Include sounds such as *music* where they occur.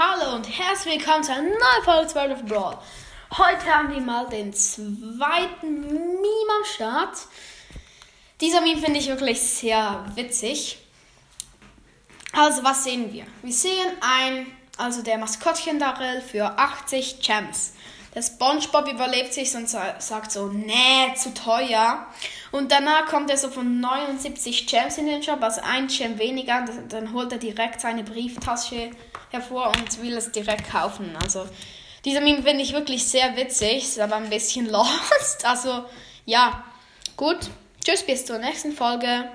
Hallo und herzlich willkommen zu einer neuen Folge 12 of Brawl. Heute haben wir mal den zweiten Meme am Start. Dieser Meme finde ich wirklich sehr witzig. Also, was sehen wir? Wir sehen ein, also der Maskottchen Darrell für 80 Gems. Der SpongeBob überlebt sich und sagt so, nee, zu teuer. Und danach kommt er so von 79 Gems in den Shop, also ein Gem weniger. Dann holt er direkt seine Brieftasche hervor und will es direkt kaufen. Also dieser Meme finde ich wirklich sehr witzig, ist aber ein bisschen *laughs* lost. Also ja, gut. Tschüss, bis zur nächsten Folge.